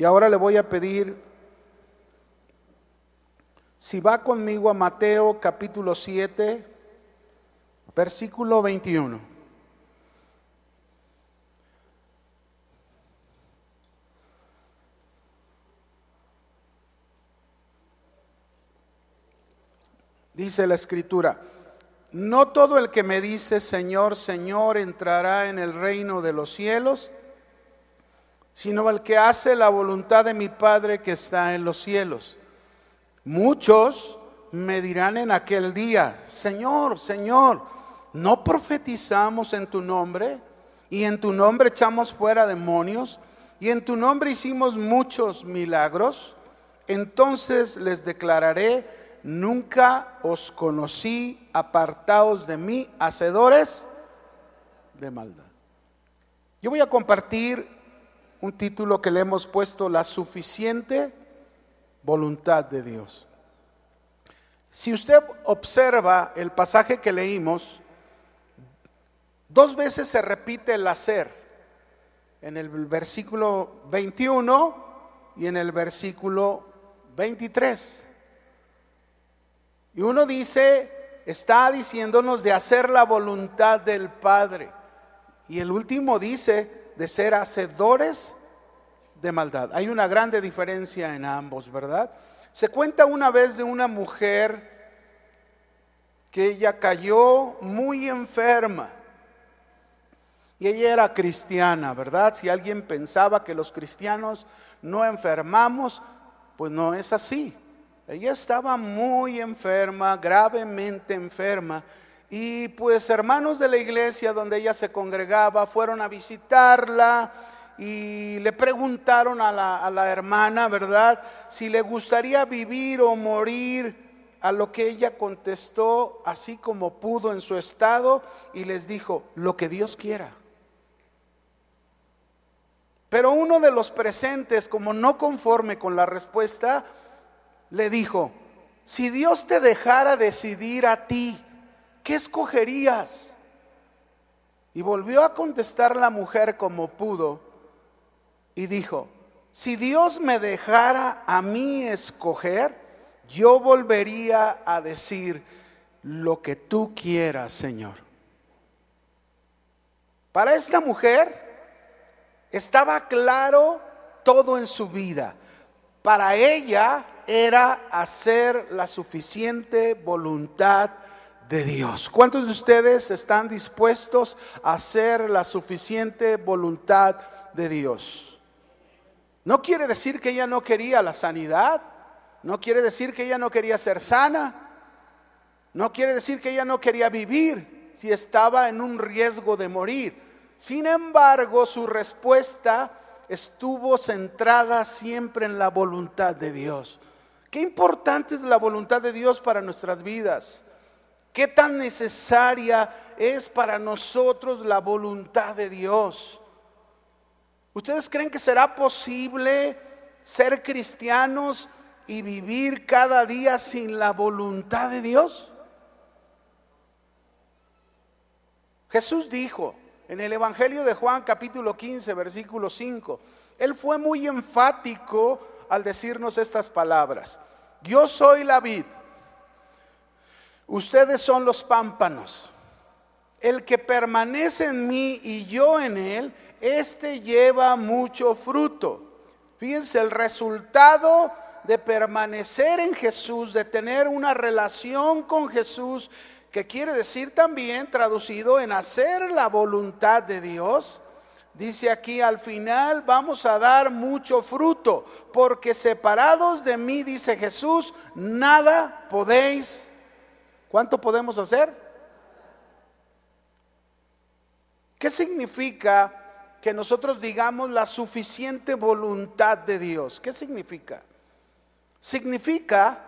Y ahora le voy a pedir si va conmigo a Mateo capítulo 7, versículo 21. Dice la escritura, no todo el que me dice Señor, Señor entrará en el reino de los cielos, sino el que hace la voluntad de mi Padre que está en los cielos. Muchos me dirán en aquel día, Señor, Señor, ¿no profetizamos en tu nombre? Y en tu nombre echamos fuera demonios, y en tu nombre hicimos muchos milagros. Entonces les declararé, nunca os conocí, apartaos de mí, hacedores de maldad. Yo voy a compartir un título que le hemos puesto, La suficiente voluntad de Dios. Si usted observa el pasaje que leímos, dos veces se repite el hacer, en el versículo 21 y en el versículo 23. Y uno dice, está diciéndonos de hacer la voluntad del Padre. Y el último dice de ser hacedores de maldad. Hay una grande diferencia en ambos, ¿verdad? Se cuenta una vez de una mujer que ella cayó muy enferma. Y ella era cristiana, ¿verdad? Si alguien pensaba que los cristianos no enfermamos, pues no es así. Ella estaba muy enferma, gravemente enferma. Y pues hermanos de la iglesia donde ella se congregaba fueron a visitarla y le preguntaron a la, a la hermana, ¿verdad? Si le gustaría vivir o morir. A lo que ella contestó así como pudo en su estado y les dijo, lo que Dios quiera. Pero uno de los presentes, como no conforme con la respuesta, le dijo, si Dios te dejara decidir a ti, ¿qué escogerías? Y volvió a contestar la mujer como pudo y dijo, si Dios me dejara a mí escoger, yo volvería a decir lo que tú quieras, Señor. Para esta mujer estaba claro todo en su vida. Para ella era hacer la suficiente voluntad de Dios. ¿Cuántos de ustedes están dispuestos a hacer la suficiente voluntad de Dios? No quiere decir que ella no quería la sanidad, no quiere decir que ella no quería ser sana, no quiere decir que ella no quería vivir si estaba en un riesgo de morir. Sin embargo, su respuesta estuvo centrada siempre en la voluntad de Dios. Qué importante es la voluntad de Dios para nuestras vidas. Qué tan necesaria es para nosotros la voluntad de Dios. ¿Ustedes creen que será posible ser cristianos y vivir cada día sin la voluntad de Dios? Jesús dijo en el Evangelio de Juan capítulo 15, versículo 5, Él fue muy enfático al decirnos estas palabras. Yo soy la vid, ustedes son los pámpanos. El que permanece en mí y yo en él, este lleva mucho fruto. Fíjense el resultado de permanecer en Jesús, de tener una relación con Jesús, que quiere decir también traducido en hacer la voluntad de Dios Dice aquí al final, vamos a dar mucho fruto, porque separados de mí, dice Jesús, nada podéis. ¿Cuánto podemos hacer? ¿Qué significa que nosotros digamos la suficiente voluntad de Dios? ¿Qué significa? Significa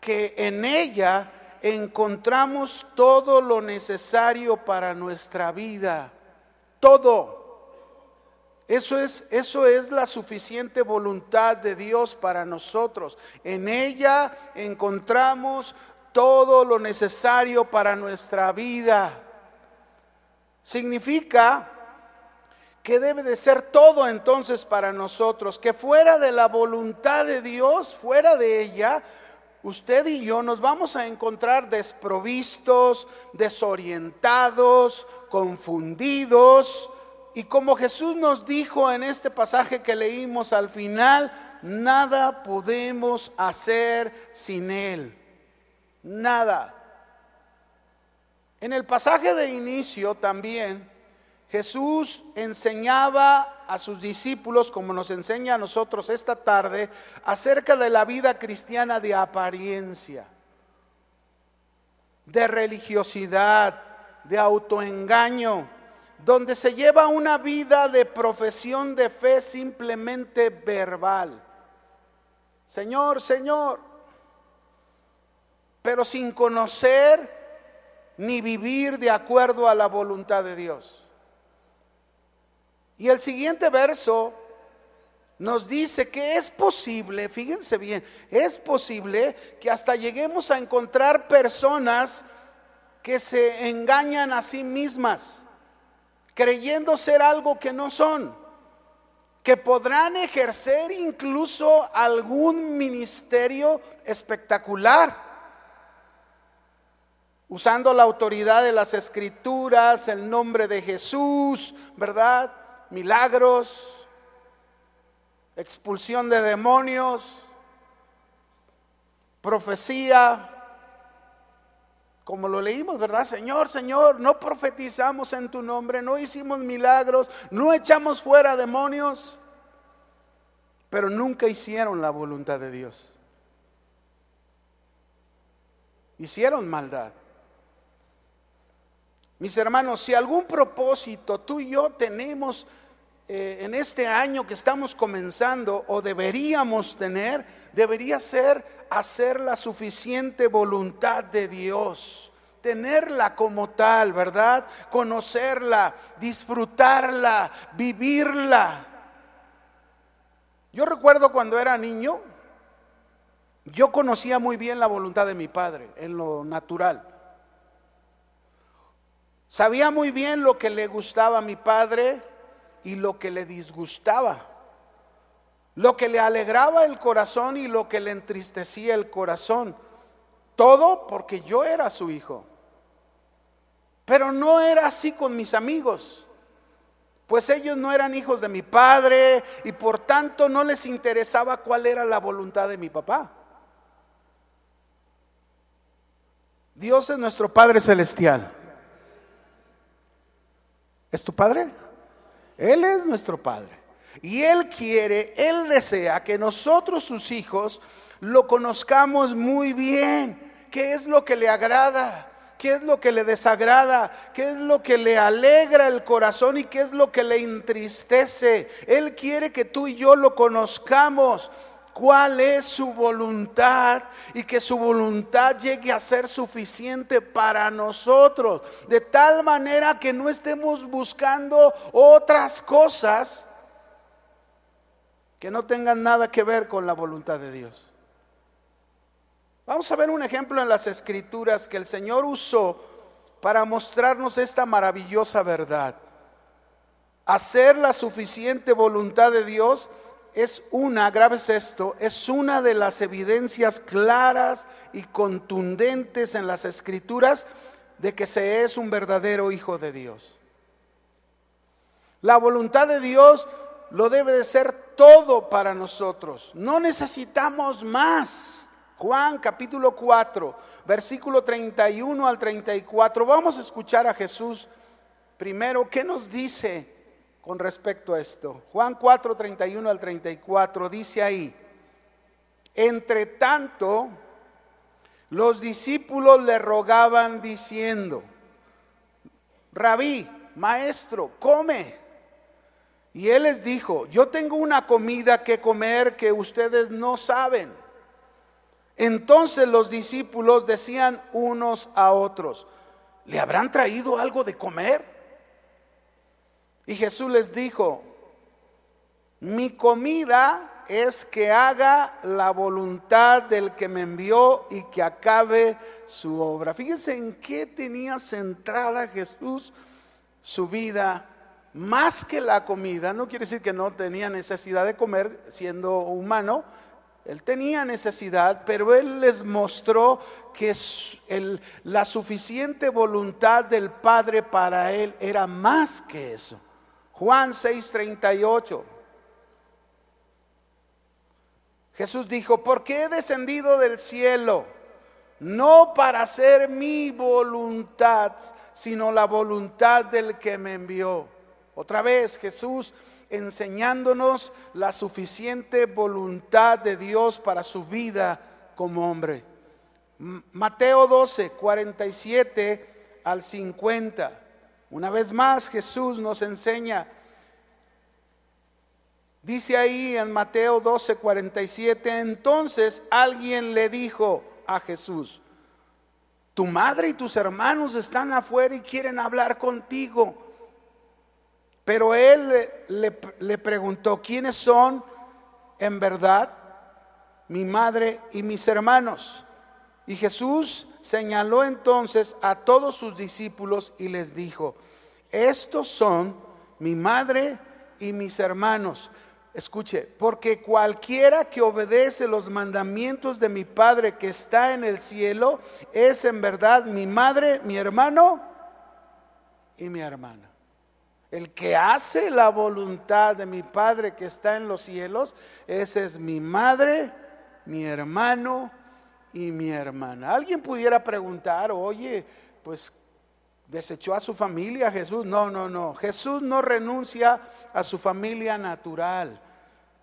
que en ella encontramos todo lo necesario para nuestra vida. Todo. Eso es, eso es la suficiente voluntad de Dios para nosotros. En ella encontramos todo lo necesario para nuestra vida. Significa que debe de ser todo entonces para nosotros, que fuera de la voluntad de Dios, fuera de ella, usted y yo nos vamos a encontrar desprovistos, desorientados, confundidos. Y como Jesús nos dijo en este pasaje que leímos al final, nada podemos hacer sin Él. Nada. En el pasaje de inicio también Jesús enseñaba a sus discípulos, como nos enseña a nosotros esta tarde, acerca de la vida cristiana de apariencia, de religiosidad, de autoengaño, donde se lleva una vida de profesión de fe simplemente verbal. Señor, Señor, pero sin conocer ni vivir de acuerdo a la voluntad de Dios. Y el siguiente verso nos dice que es posible, fíjense bien, es posible que hasta lleguemos a encontrar personas que se engañan a sí mismas, creyendo ser algo que no son, que podrán ejercer incluso algún ministerio espectacular usando la autoridad de las escrituras, el nombre de Jesús, ¿verdad? Milagros, expulsión de demonios, profecía, como lo leímos, ¿verdad? Señor, Señor, no profetizamos en tu nombre, no hicimos milagros, no echamos fuera demonios, pero nunca hicieron la voluntad de Dios. Hicieron maldad. Mis hermanos, si algún propósito tú y yo tenemos eh, en este año que estamos comenzando o deberíamos tener, debería ser hacer la suficiente voluntad de Dios, tenerla como tal, ¿verdad? Conocerla, disfrutarla, vivirla. Yo recuerdo cuando era niño, yo conocía muy bien la voluntad de mi padre en lo natural. Sabía muy bien lo que le gustaba a mi padre y lo que le disgustaba. Lo que le alegraba el corazón y lo que le entristecía el corazón. Todo porque yo era su hijo. Pero no era así con mis amigos. Pues ellos no eran hijos de mi padre y por tanto no les interesaba cuál era la voluntad de mi papá. Dios es nuestro Padre Celestial. ¿Es tu Padre? Él es nuestro Padre. Y Él quiere, Él desea que nosotros, sus hijos, lo conozcamos muy bien. ¿Qué es lo que le agrada? ¿Qué es lo que le desagrada? ¿Qué es lo que le alegra el corazón y qué es lo que le entristece? Él quiere que tú y yo lo conozcamos cuál es su voluntad y que su voluntad llegue a ser suficiente para nosotros, de tal manera que no estemos buscando otras cosas que no tengan nada que ver con la voluntad de Dios. Vamos a ver un ejemplo en las escrituras que el Señor usó para mostrarnos esta maravillosa verdad. Hacer la suficiente voluntad de Dios es una, grabes esto, es una de las evidencias claras y contundentes en las escrituras de que se es un verdadero hijo de Dios. La voluntad de Dios lo debe de ser todo para nosotros. No necesitamos más. Juan capítulo 4, versículo 31 al 34. Vamos a escuchar a Jesús primero. ¿Qué nos dice? Con respecto a esto. Juan 4, 31 al 34 dice ahí, entre tanto, los discípulos le rogaban diciendo, rabí, maestro, come. Y él les dijo, yo tengo una comida que comer que ustedes no saben. Entonces los discípulos decían unos a otros, ¿le habrán traído algo de comer? Y Jesús les dijo, mi comida es que haga la voluntad del que me envió y que acabe su obra. Fíjense en qué tenía centrada Jesús su vida más que la comida, no quiere decir que no tenía necesidad de comer siendo humano, él tenía necesidad, pero él les mostró que la suficiente voluntad del Padre para él era más que eso. Juan 6:38. Jesús dijo, porque he descendido del cielo, no para hacer mi voluntad, sino la voluntad del que me envió. Otra vez Jesús enseñándonos la suficiente voluntad de Dios para su vida como hombre. Mateo 12, 47 al 50. Una vez más Jesús nos enseña, dice ahí en Mateo 12, 47, entonces alguien le dijo a Jesús, tu madre y tus hermanos están afuera y quieren hablar contigo. Pero él le, preguntó, ¿quiénes son en verdad mi madre y mis hermanos? Y Jesús señaló entonces a todos sus discípulos y les dijo, estos son mi madre y mis hermanos. Escuche, porque cualquiera que obedece los mandamientos de mi Padre que está en el cielo, es en verdad mi madre, mi hermano y mi hermana. El que hace la voluntad de mi Padre que está en los cielos, ese es mi madre, mi hermano y mi hermana. Alguien pudiera preguntar, oye, pues desechó a su familia Jesús. No, no, no. Jesús no renuncia a su familia natural,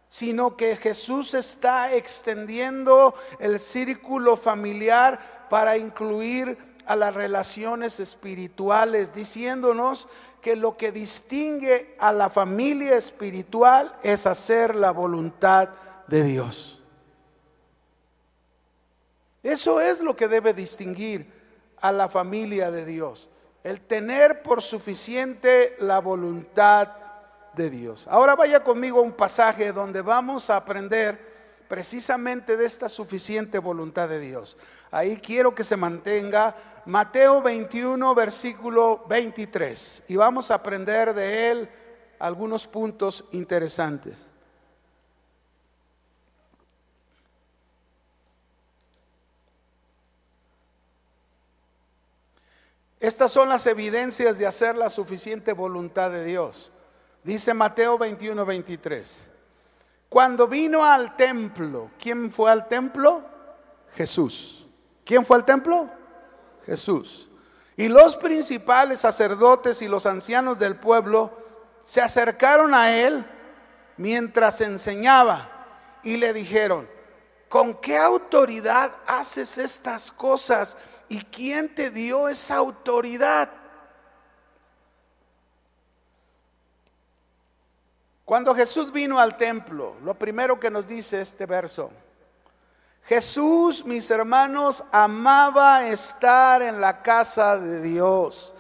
sino que Jesús está extendiendo el círculo familiar para incluir a las relaciones espirituales, diciéndonos que lo que distingue a la familia espiritual es hacer la voluntad de Dios. Eso es lo que debe distinguir a la familia de Dios, el tener por suficiente la voluntad de Dios. Ahora vaya conmigo a un pasaje donde vamos a aprender precisamente de esta suficiente voluntad de Dios. Ahí quiero que se mantenga Mateo 21, versículo 23. Y vamos a aprender de él algunos puntos interesantes. Estas son las evidencias de hacer la suficiente voluntad de Dios. Dice Mateo 21, 23. Cuando vino al templo, ¿quién fue al templo? Jesús. ¿Quién fue al templo? Jesús. Y los principales sacerdotes y los ancianos del pueblo se acercaron a él mientras enseñaba y le dijeron, ¿con qué autoridad haces estas cosas? ¿Y quién te dio esa autoridad? Cuando Jesús vino al templo, lo primero que nos dice este verso, Jesús, mis hermanos, amaba estar en la casa de Dios.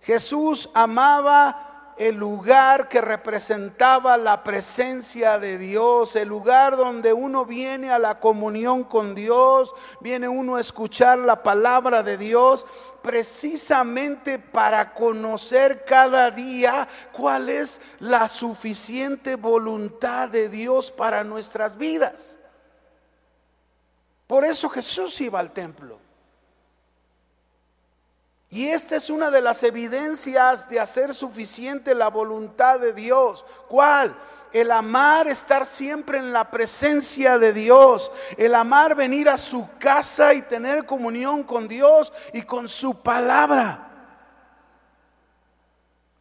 Jesús amaba el lugar que representaba la presencia de Dios, el lugar donde uno viene a la comunión con Dios, viene uno a escuchar la palabra de Dios, precisamente para conocer cada día cuál es la suficiente voluntad de Dios para nuestras vidas. Por eso Jesús iba al templo. Y esta es una de las evidencias de hacer suficiente la voluntad de Dios. ¿Cuál? El amar estar siempre en la presencia de Dios. El amar venir a su casa y tener comunión con Dios y con su palabra.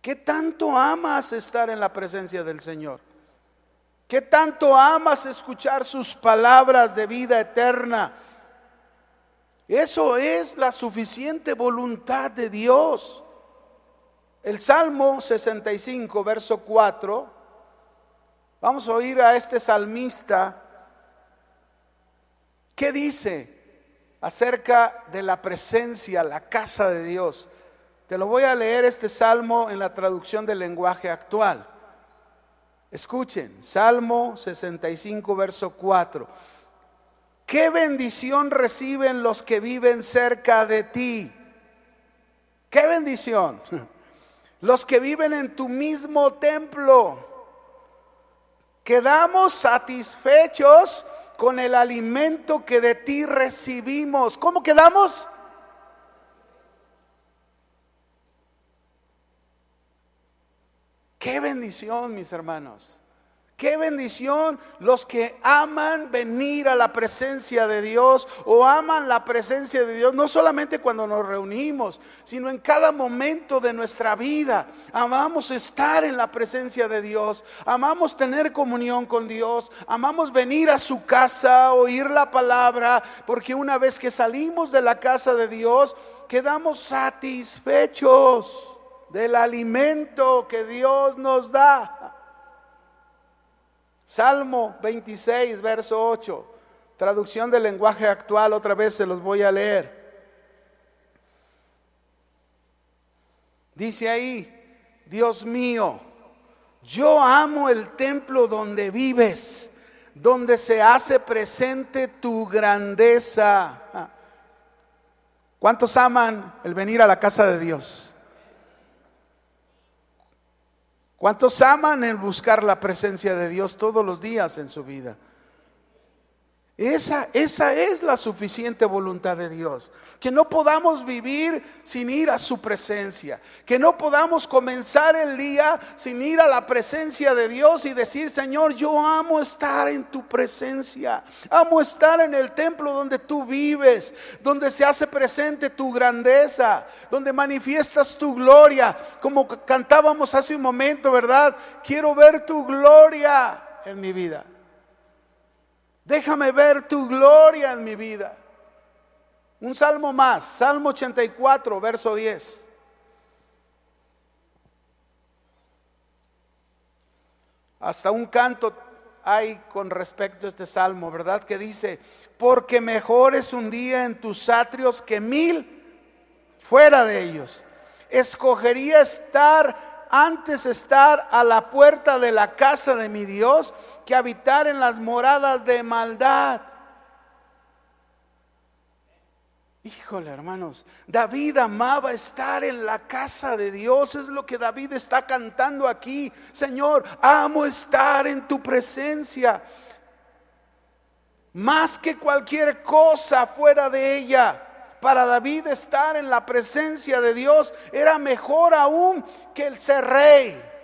¿Qué tanto amas estar en la presencia del Señor? ¿Qué tanto amas escuchar sus palabras de vida eterna? Eso es la suficiente voluntad de Dios. El Salmo 65, verso 4. Vamos a oír a este salmista. ¿Qué dice acerca de la presencia, la casa de Dios? Te lo voy a leer este salmo en la traducción del lenguaje actual. Escuchen, Salmo 65, verso 4. ¿Qué bendición reciben los que viven cerca de ti? ¿Qué bendición? los que viven en tu mismo templo. Quedamos satisfechos con el alimento que de ti recibimos. ¿Cómo quedamos? Qué bendición, mis hermanos. Qué bendición los que aman venir a la presencia de Dios o aman la presencia de Dios, no solamente cuando nos reunimos, sino en cada momento de nuestra vida. Amamos estar en la presencia de Dios, amamos tener comunión con Dios, amamos venir a su casa, oír la palabra, porque una vez que salimos de la casa de Dios, quedamos satisfechos del alimento que Dios nos da. Salmo 26, verso 8. Traducción del lenguaje actual, otra vez se los voy a leer. Dice ahí, Dios mío, yo amo el templo donde vives, donde se hace presente tu grandeza. ¿Cuántos aman el venir a la casa de Dios? ¿Cuántos aman el buscar la presencia de Dios todos los días en su vida? Esa, esa es la suficiente voluntad de Dios. Que no podamos vivir sin ir a su presencia. Que no podamos comenzar el día sin ir a la presencia de Dios y decir, Señor, yo amo estar en tu presencia. Amo estar en el templo donde tú vives, donde se hace presente tu grandeza, donde manifiestas tu gloria. Como cantábamos hace un momento, ¿verdad? Quiero ver tu gloria en mi vida. Déjame ver tu gloria en mi vida. Un salmo más, Salmo 84, verso 10. Hasta un canto hay con respecto a este salmo, ¿verdad? Que dice, porque mejor es un día en tus atrios que mil fuera de ellos. Escogería estar antes estar a la puerta de la casa de mi Dios que habitar en las moradas de maldad. Híjole, hermanos, David amaba estar en la casa de Dios, es lo que David está cantando aquí. Señor, amo estar en tu presencia. Más que cualquier cosa fuera de ella para David estar en la presencia de Dios era mejor aún que el ser rey.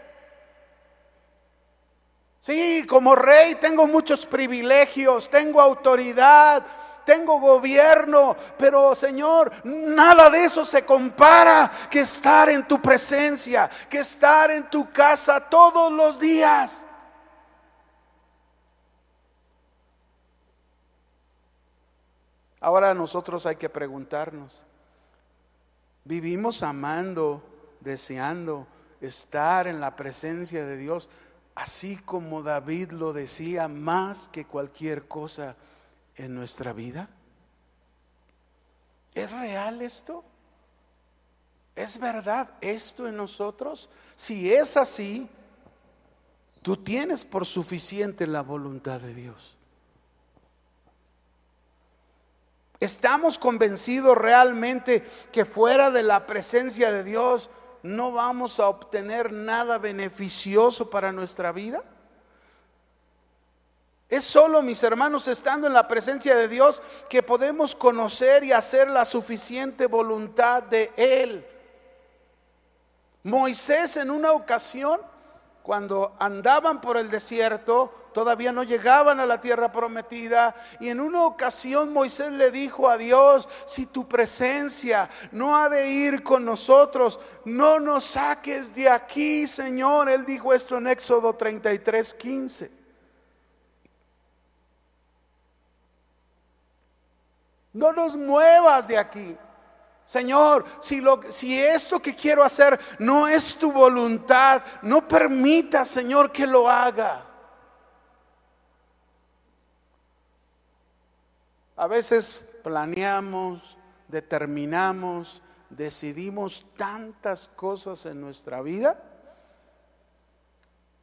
Sí, como rey tengo muchos privilegios, tengo autoridad, tengo gobierno, pero Señor, nada de eso se compara que estar en tu presencia, que estar en tu casa todos los días. Ahora nosotros hay que preguntarnos, ¿vivimos amando, deseando estar en la presencia de Dios, así como David lo decía, más que cualquier cosa en nuestra vida? ¿Es real esto? ¿Es verdad esto en nosotros? Si es así, tú tienes por suficiente la voluntad de Dios. ¿Estamos convencidos realmente que fuera de la presencia de Dios no vamos a obtener nada beneficioso para nuestra vida? Es solo, mis hermanos, estando en la presencia de Dios que podemos conocer y hacer la suficiente voluntad de Él. Moisés en una ocasión, cuando andaban por el desierto, todavía no llegaban a la tierra prometida. Y en una ocasión Moisés le dijo a Dios, si tu presencia no ha de ir con nosotros, no nos saques de aquí, Señor. Él dijo esto en Éxodo 33, 15. No nos muevas de aquí. Señor, si, lo, si esto que quiero hacer no es tu voluntad, no permita, Señor, que lo haga. A veces planeamos, determinamos, decidimos tantas cosas en nuestra vida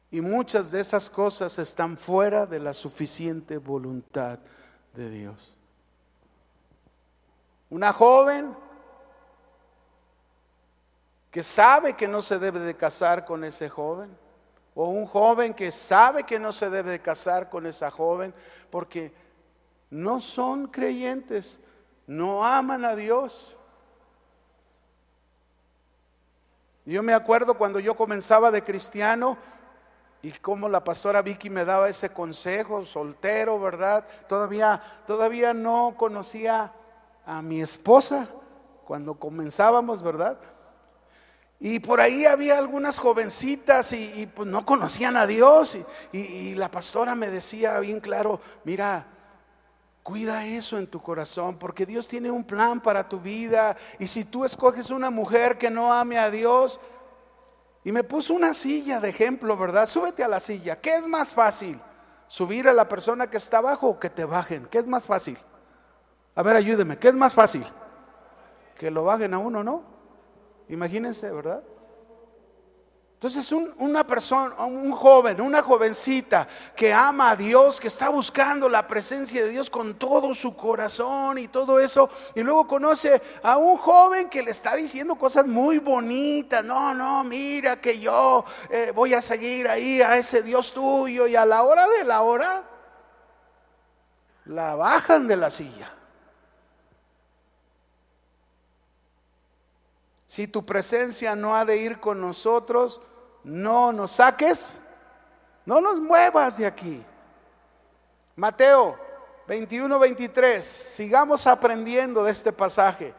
y muchas de esas cosas están fuera de la suficiente voluntad de Dios. Una joven que sabe que no se debe de casar con ese joven, o un joven que sabe que no se debe de casar con esa joven, porque no son creyentes, no aman a Dios. Yo me acuerdo cuando yo comenzaba de cristiano y como la pastora Vicky me daba ese consejo, soltero, ¿verdad? Todavía todavía no conocía a mi esposa cuando comenzábamos, ¿verdad? Y por ahí había algunas jovencitas y, pues no conocían a Dios y la pastora me decía bien claro, mira, Cuida eso en tu corazón porque Dios tiene un plan para tu vida. Y si tú escoges una mujer que no ame a Dios, y me puso una silla de ejemplo, ¿verdad? Súbete a la silla. ¿Qué es más fácil? ¿Subir a la persona que está abajo o que te bajen? ¿Qué es más fácil? A ver, ayúdeme. ¿Qué es más fácil? Que lo bajen a uno, ¿no? Imagínense, ¿verdad? Entonces una persona, un joven, una jovencita que ama a Dios, que está buscando la presencia de Dios con todo su corazón y todo eso, y luego conoce a un joven que le está diciendo cosas muy bonitas, no, no, mira que yo eh, voy a seguir ahí a ese Dios tuyo, y a la hora de la hora, la bajan de la silla. Si tu presencia no ha de ir con nosotros, no nos saques, no nos muevas de aquí. Mateo 21, 23, sigamos aprendiendo de este pasaje.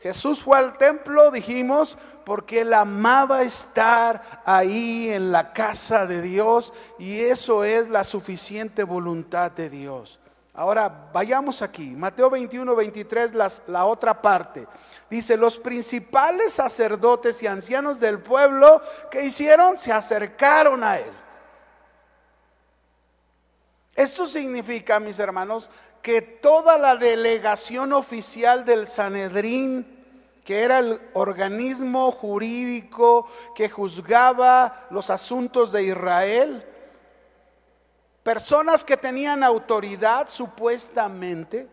Jesús fue al templo, dijimos, porque él amaba estar ahí en la casa de Dios y eso es la suficiente voluntad de Dios. Ahora vayamos aquí, Mateo 21, 23, la otra parte. Dice, los principales sacerdotes y ancianos del pueblo, que hicieron? Se acercaron a él. Esto significa, mis hermanos, que toda la delegación oficial del Sanedrín, que era el organismo jurídico que juzgaba los asuntos de Israel, personas que tenían autoridad supuestamente,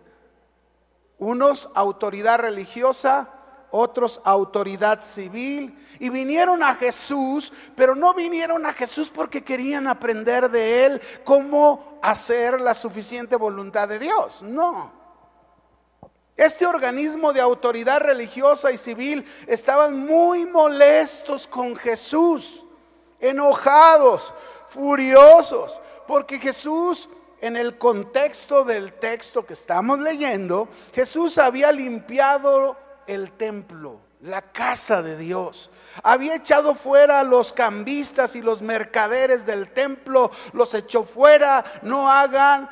unos autoridad religiosa, otros autoridad civil, y vinieron a Jesús, pero no vinieron a Jesús porque querían aprender de él cómo hacer la suficiente voluntad de Dios, no. Este organismo de autoridad religiosa y civil estaban muy molestos con Jesús, enojados, furiosos, porque Jesús, en el contexto del texto que estamos leyendo, Jesús había limpiado el templo, la casa de Dios. Había echado fuera a los cambistas y los mercaderes del templo, los echó fuera, no hagan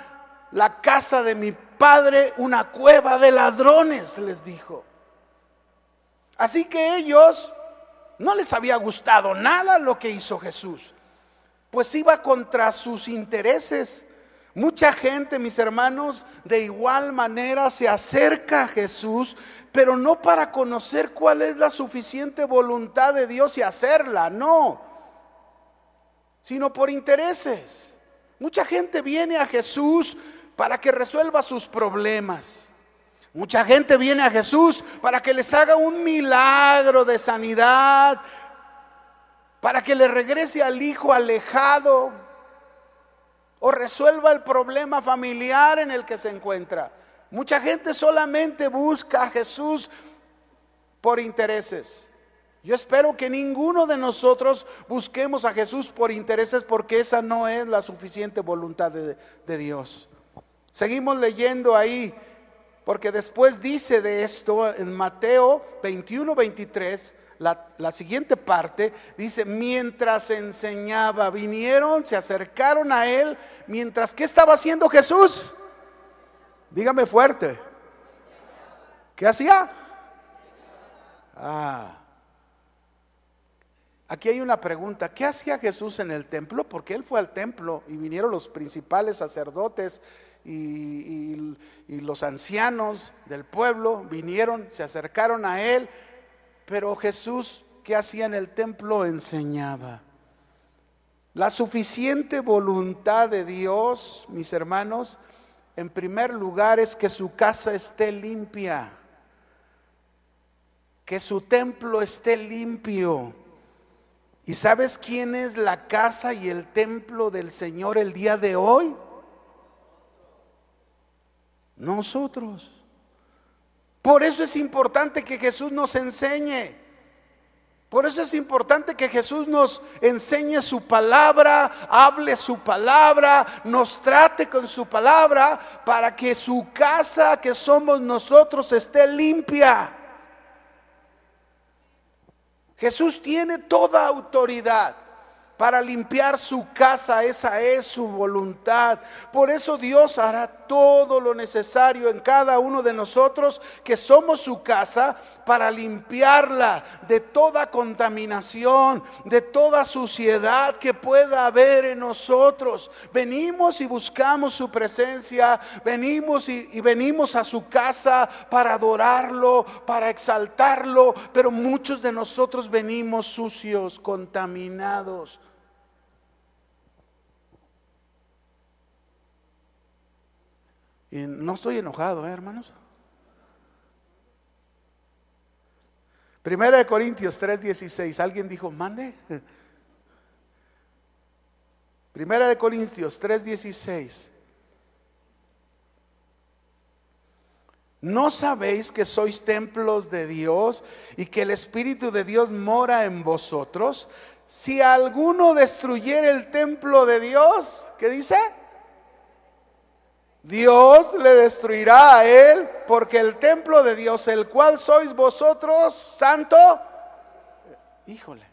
la casa de mi padre una cueva de ladrones, les dijo. Así que ellos no les había gustado nada lo que hizo Jesús pues iba contra sus intereses. Mucha gente, mis hermanos, de igual manera se acerca a Jesús, pero no para conocer cuál es la suficiente voluntad de Dios y hacerla, no, sino por intereses. Mucha gente viene a Jesús para que resuelva sus problemas. Mucha gente viene a Jesús para que les haga un milagro de sanidad, para que le regrese al hijo alejado o resuelva el problema familiar en el que se encuentra. Mucha gente solamente busca a Jesús por intereses. Yo espero que ninguno de nosotros busquemos a Jesús por intereses porque esa no es la suficiente voluntad de, Dios. Seguimos leyendo ahí, porque después dice de esto en Mateo 21, 23 la, siguiente parte dice, mientras enseñaba, vinieron, se acercaron a él, mientras, ¿qué estaba haciendo Jesús? Dígame fuerte. ¿Qué hacía? Ah. Aquí hay una pregunta, ¿qué hacía Jesús en el templo? Porque él fue al templo y vinieron los principales sacerdotes y, y los ancianos del pueblo, vinieron, se acercaron a él pero Jesús, ¿qué hacía en el templo? Enseñaba. La suficiente voluntad de Dios, mis hermanos, en primer lugar es que su casa esté limpia, que su templo esté limpio. ¿Y sabes quién es la casa y el templo del Señor el día de hoy? Nosotros. Por eso es importante que Jesús nos enseñe. Por eso es importante que Jesús nos enseñe su palabra, hable su palabra, nos trate con su palabra para que su casa que somos nosotros esté limpia. Jesús tiene toda autoridad para limpiar su casa, esa es su voluntad. Por eso Dios hará todo lo necesario en cada uno de nosotros que somos su casa para limpiarla de toda contaminación, de toda suciedad que pueda haber en nosotros. Venimos y buscamos su presencia, venimos y, venimos a su casa para adorarlo, para exaltarlo, pero muchos de nosotros venimos sucios, contaminados. Y no estoy enojado, ¿eh, hermanos. Primera de Corintios 3:16. Alguien dijo, mande. Primera de Corintios 3:16. ¿No sabéis que sois templos de Dios y que el Espíritu de Dios mora en vosotros? Si alguno destruyera el templo de Dios, ¿qué dice? Dios le destruirá a él, porque el templo de Dios, el cual sois vosotros, santo, híjole.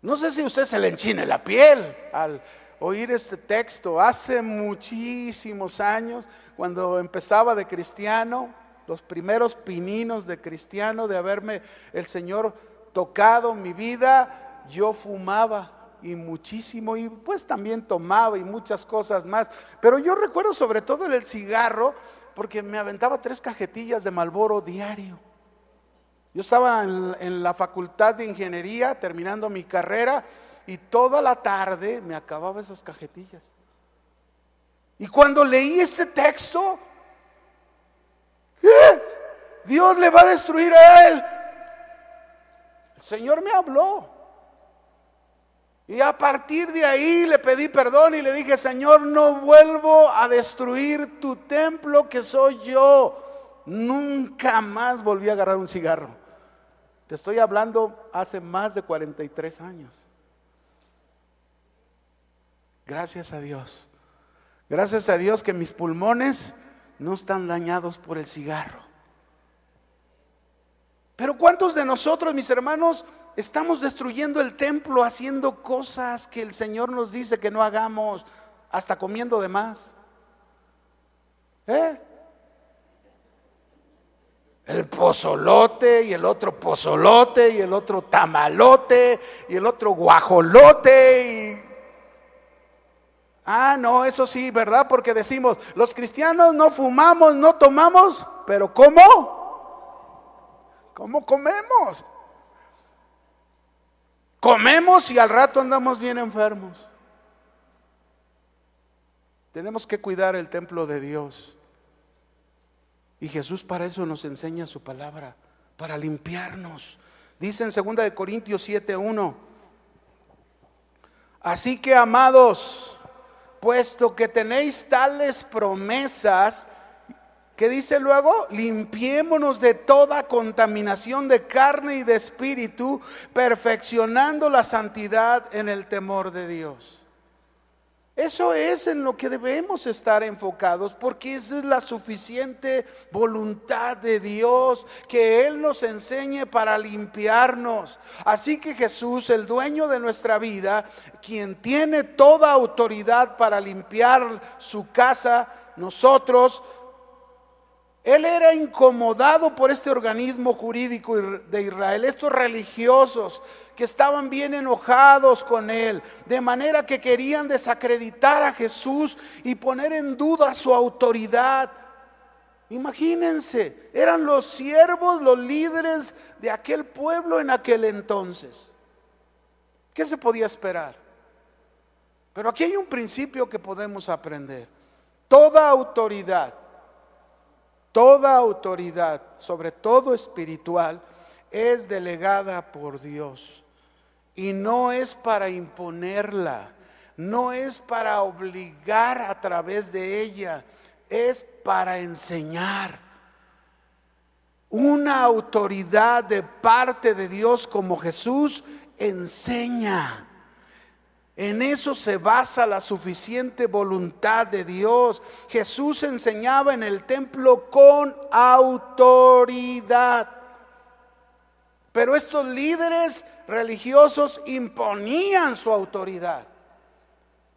No sé si usted se le enchine la piel al oír este texto. Hace muchísimos años, cuando empezaba de cristiano, los primeros pininos de cristiano, de haberme el Señor tocado mi vida, yo fumaba y muchísimo, y pues también tomaba y muchas cosas más. Pero yo recuerdo sobre todo el cigarro, porque me aventaba tres cajetillas de Malboro diario. Yo estaba en, la facultad de ingeniería terminando mi carrera y toda la tarde me acababa esas cajetillas. Y cuando leí ese texto. Dios le va a destruir a él. El Señor me habló. Y a partir de ahí le pedí perdón y le dije, Señor, no vuelvo a destruir tu templo que soy yo. Nunca más volví a agarrar un cigarro. Te estoy hablando hace más de 43 años. Gracias a Dios. Gracias a Dios que mis pulmones no están dañados por el cigarro. Pero ¿cuántos de nosotros, mis hermanos, estamos destruyendo el templo haciendo cosas que el Señor nos dice que no hagamos, hasta comiendo de más? ¿Eh? El pozolote y el otro pozolote y el otro tamalote y el otro guajolote y Ah, no, eso sí, ¿verdad? Porque decimos, los cristianos no fumamos, no tomamos, pero ¿cómo? ¿Cómo comemos? Comemos y al rato andamos bien enfermos. Tenemos que cuidar el templo de Dios. Y Jesús para eso nos enseña su palabra, para limpiarnos. Dice en 2 de Corintios 7:1. Así que amados, puesto que tenéis tales promesas, ¿Qué dice luego? Limpiémonos de toda contaminación de carne y de espíritu, perfeccionando la santidad en el temor de Dios. Eso es en lo que debemos estar enfocados, porque esa es la suficiente voluntad de Dios, que Él nos enseñe para limpiarnos. Así que Jesús, el dueño de nuestra vida, quien tiene toda autoridad para limpiar su casa, nosotros él era incomodado por este organismo jurídico de Israel, estos religiosos que estaban bien enojados con él, de manera que querían desacreditar a Jesús y poner en duda su autoridad. Imagínense, eran los siervos, los líderes de aquel pueblo en aquel entonces. ¿Qué se podía esperar? Pero aquí hay un principio que podemos aprender. Toda autoridad toda autoridad, sobre todo espiritual, es delegada por Dios. Y no es para imponerla, no es para obligar a través de ella, es para enseñar. Una autoridad de parte de Dios como Jesús enseña. En eso se basa la suficiente voluntad de Dios. Jesús enseñaba en el templo con autoridad. Pero estos líderes religiosos imponían su autoridad.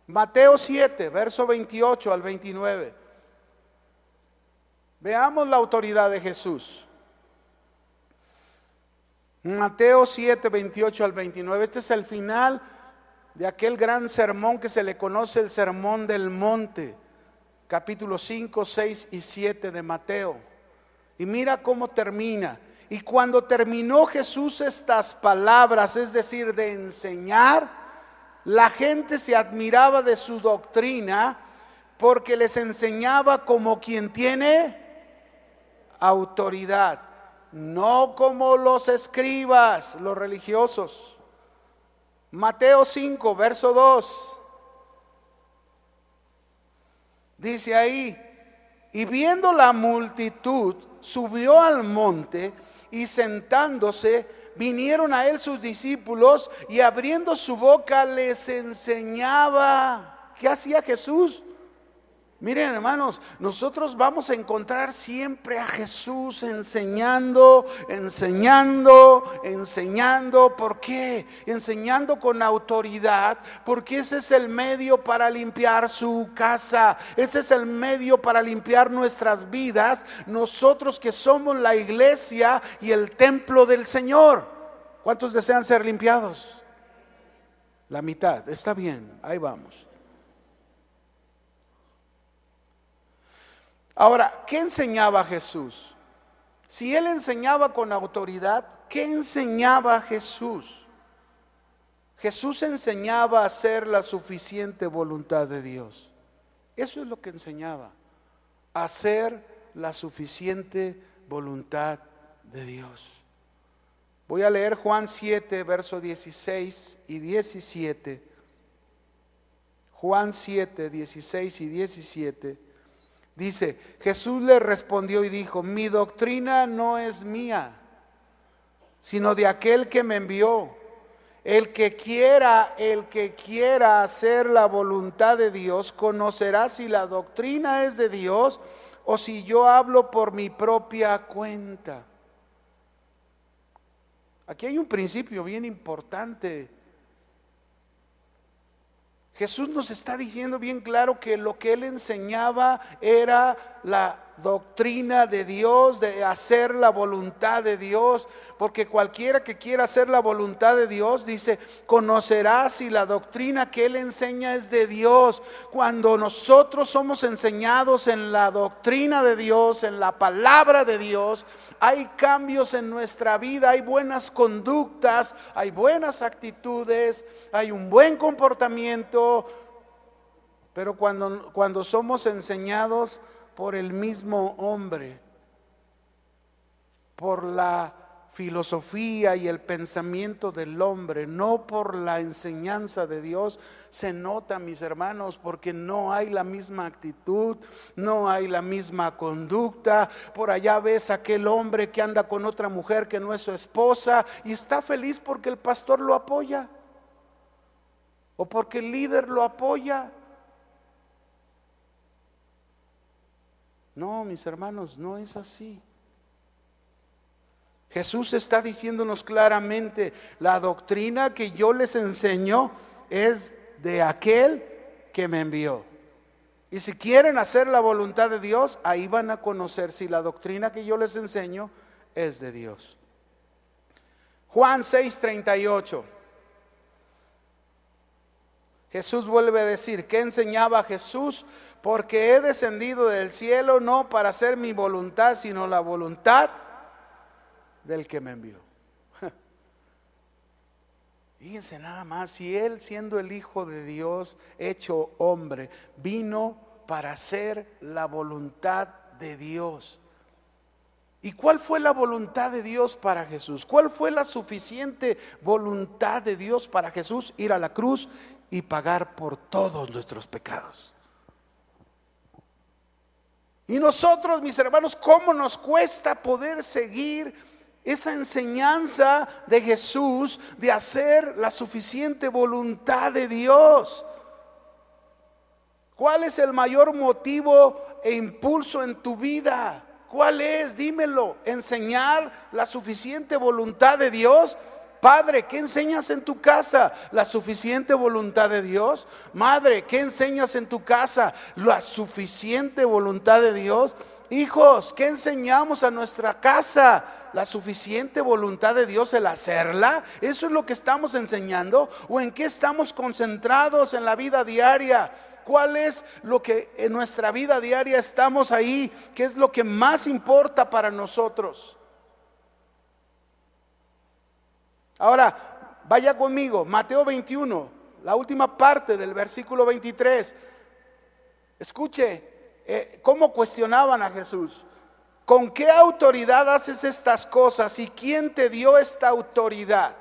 Mateo 7, verso 28 al 29. Veamos la autoridad de Jesús. Mateo 7, 28 al 29. Este es el final de aquel gran sermón que se le conoce el sermón del monte, capítulo 5, 6 y 7 de Mateo. Y mira cómo termina. Y cuando terminó Jesús estas palabras, es decir, de enseñar, la gente se admiraba de su doctrina porque les enseñaba como quien tiene autoridad, no como los escribas, los religiosos. Mateo 5, verso 2. Dice ahí, y viendo la multitud, subió al monte y sentándose, vinieron a él sus discípulos y abriendo su boca les enseñaba. ¿Qué hacía Jesús? Miren hermanos, nosotros vamos a encontrar siempre a Jesús enseñando, enseñando, enseñando. ¿Por qué? Enseñando con autoridad, porque ese es el medio para limpiar su casa, ese es el medio para limpiar nuestras vidas, nosotros que somos la iglesia y el templo del Señor. ¿Cuántos desean ser limpiados? La mitad, está bien, ahí vamos. Ahora, ¿qué enseñaba Jesús? Si él enseñaba con autoridad, ¿qué enseñaba Jesús? Jesús enseñaba a hacer la suficiente voluntad de Dios. Eso es lo que enseñaba, hacer la suficiente voluntad de Dios. Voy a leer Juan 7, verso 16 y 17. Juan 7, 16 y 17. Dice, Jesús le respondió y dijo, mi doctrina no es mía, sino de aquel que me envió. El que quiera, el que quiera hacer la voluntad de Dios, conocerá si la doctrina es de Dios o si yo hablo por mi propia cuenta. Aquí hay un principio bien importante Jesús nos está diciendo bien claro que lo que él enseñaba era la doctrina de Dios, de hacer la voluntad de Dios, porque cualquiera que quiera hacer la voluntad de Dios, dice, conocerá si la doctrina que Él enseña es de Dios. Cuando nosotros somos enseñados en la doctrina de Dios, en la palabra de Dios, hay cambios en nuestra vida, hay buenas conductas, hay buenas actitudes, hay un buen comportamiento, pero cuando, cuando somos enseñados, por el mismo hombre, por la filosofía y el pensamiento del hombre, no por la enseñanza de Dios, se nota, mis hermanos, porque no hay la misma actitud, no hay la misma conducta. Por allá ves aquel hombre que anda con otra mujer que no es su esposa y está feliz porque el pastor lo apoya o porque el líder lo apoya. No, mis hermanos, no es así. Jesús está diciéndonos claramente, la doctrina que yo les enseño es de aquel que me envió. Y si quieren hacer la voluntad de Dios, ahí van a conocer si la doctrina que yo les enseño es de Dios. Juan 6:38. Jesús vuelve a decir, ¿qué enseñaba Jesús? Porque he descendido del cielo no para hacer mi voluntad, sino la voluntad del que me envió. Fíjense nada más, si Él siendo el Hijo de Dios, hecho hombre, vino para hacer la voluntad de Dios. ¿Y cuál fue la voluntad de Dios para Jesús? ¿Cuál fue la suficiente voluntad de Dios para Jesús? Ir a la cruz y pagar por todos nuestros pecados. Y nosotros, mis hermanos, ¿cómo nos cuesta poder seguir esa enseñanza de Jesús de hacer la suficiente voluntad de Dios? ¿Cuál es el mayor motivo e impulso en tu vida? ¿Cuál es? Dímelo. Enseñar la suficiente voluntad de Dios. Padre, ¿qué enseñas en tu casa? La suficiente voluntad de Dios. Madre, ¿qué enseñas en tu casa? La suficiente voluntad de Dios. Hijos, ¿qué enseñamos a nuestra casa? La suficiente voluntad de Dios el hacerla. ¿Eso es lo que estamos enseñando? ¿O en qué estamos concentrados en la vida diaria? ¿Cuál es lo que en nuestra vida diaria estamos ahí? ¿Qué es lo que más importa para nosotros? Ahora, vaya conmigo, Mateo 21, la última parte del versículo 23. Escuche eh, cómo cuestionaban a Jesús. ¿Con qué autoridad haces estas cosas y quién te dio esta autoridad?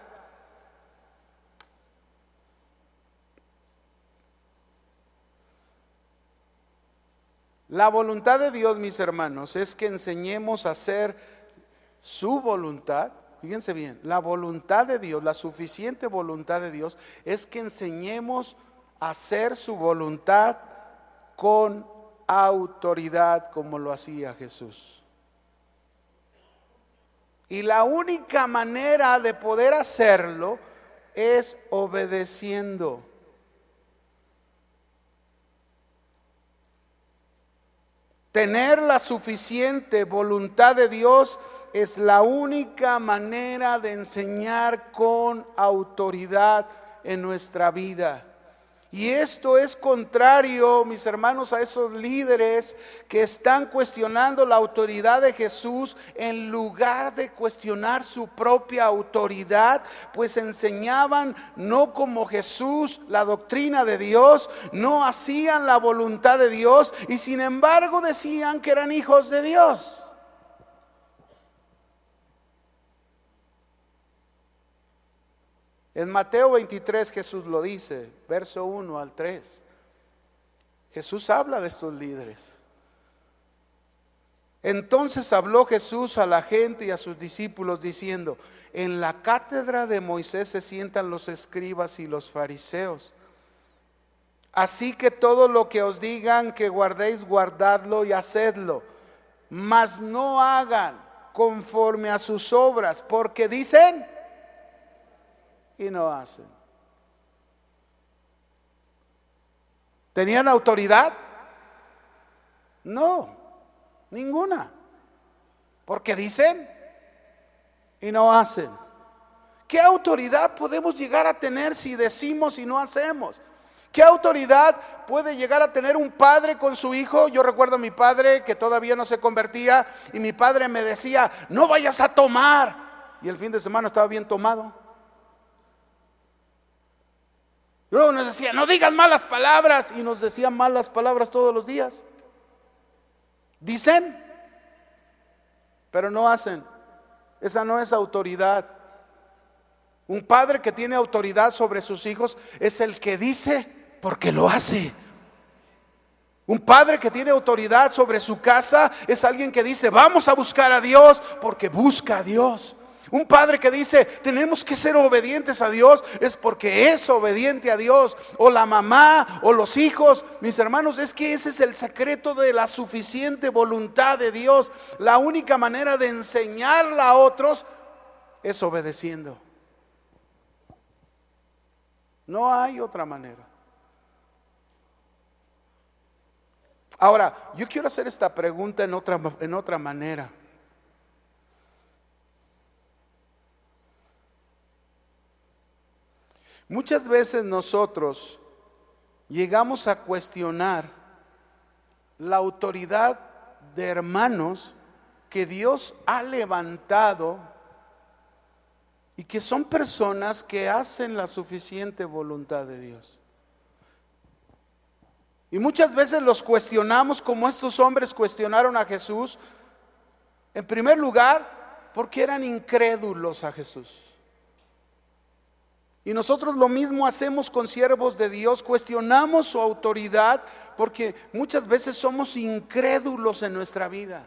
La voluntad de Dios, mis hermanos, es que enseñemos a hacer su voluntad. Fíjense bien, la voluntad de Dios, la suficiente voluntad de Dios, es que enseñemos a hacer su voluntad con autoridad como lo hacía Jesús. Y la única manera de poder hacerlo es obedeciendo. Tener la suficiente voluntad de Dios es la única manera de enseñar con autoridad en nuestra vida. Y esto es contrario, mis hermanos, a esos líderes que están cuestionando la autoridad de Jesús en lugar de cuestionar su propia autoridad, pues enseñaban no como Jesús la doctrina de Dios, no hacían la voluntad de Dios y sin embargo decían que eran hijos de Dios. En Mateo 23 Jesús lo dice, verso 1 al 3. Jesús habla de estos líderes. Entonces habló Jesús a la gente y a sus discípulos diciendo, en la cátedra de Moisés se sientan los escribas y los fariseos. Así que todo lo que os digan que guardéis, guardadlo y hacedlo, mas no hagan conforme a sus obras, porque dicen, y no hacen. ¿Tenían autoridad? No, ninguna. Porque dicen y no hacen. ¿Qué autoridad podemos llegar a tener si decimos y no hacemos? ¿Qué autoridad puede llegar a tener un padre con su hijo? Yo recuerdo a mi padre que todavía no se convertía y mi padre me decía, no vayas a tomar. Y el fin de semana estaba bien tomado. Luego nos decía, no digan malas palabras. Y nos decían malas palabras todos los días. Dicen, pero no hacen. Esa no es autoridad. Un padre que tiene autoridad sobre sus hijos es el que dice porque lo hace. Un padre que tiene autoridad sobre su casa es alguien que dice, vamos a buscar a Dios porque busca a Dios. Un padre que dice, tenemos que ser obedientes a Dios, es porque es obediente a Dios. O la mamá, o los hijos. Mis hermanos, es que ese es el secreto de la suficiente voluntad de Dios. La única manera de enseñarla a otros es obedeciendo. No hay otra manera. Ahora, yo quiero hacer esta pregunta en otra, en otra manera. Muchas veces nosotros llegamos a cuestionar la autoridad de hermanos que Dios ha levantado y que son personas que hacen la suficiente voluntad de Dios. Y muchas veces los cuestionamos como estos hombres cuestionaron a Jesús En primer lugar, porque eran incrédulos a Jesús. Y nosotros lo mismo hacemos con siervos de Dios, cuestionamos su autoridad porque muchas veces somos incrédulos en nuestra vida.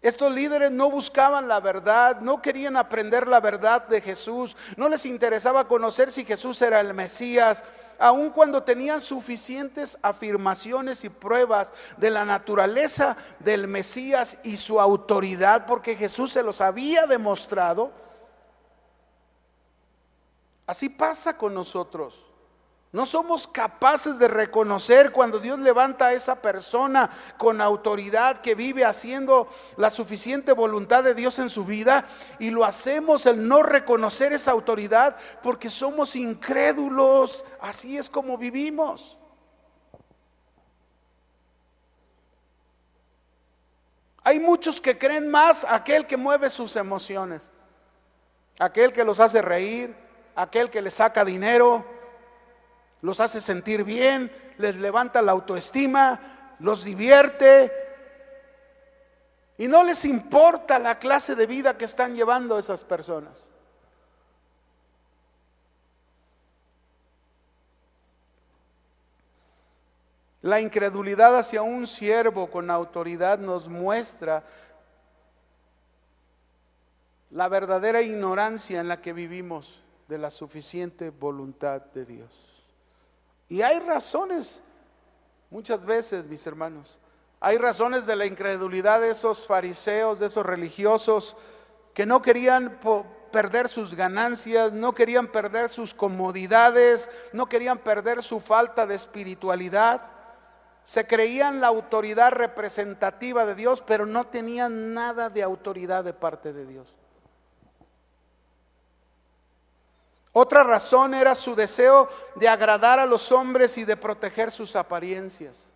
Estos líderes no buscaban la verdad, no querían aprender la verdad de Jesús, no les interesaba conocer si Jesús era el Mesías, aun cuando tenían suficientes afirmaciones y pruebas de la naturaleza del Mesías y su autoridad, porque Jesús se los había demostrado. Así pasa con nosotros. No somos capaces de reconocer cuando Dios levanta a esa persona con autoridad que vive haciendo la suficiente voluntad de Dios en su vida y lo hacemos el no reconocer esa autoridad porque somos incrédulos. Así es como vivimos. Hay muchos que creen más aquel que mueve sus emociones, aquel que los hace reír, aquel que les saca dinero los hace sentir bien, les levanta la autoestima, los divierte y no les importa la clase de vida que están llevando esas personas. La incredulidad hacia un siervo con autoridad nos muestra la verdadera ignorancia en la que vivimos de la suficiente voluntad de Dios. Y hay razones, muchas veces, mis hermanos, hay razones de la incredulidad de esos fariseos, de esos religiosos, que no querían perder sus ganancias, no querían perder sus comodidades, no querían perder su falta de espiritualidad. Se creían la autoridad representativa de Dios, pero no tenían nada de autoridad de parte de Dios. Otra razón era su deseo de agradar a los hombres y de proteger sus apariencias.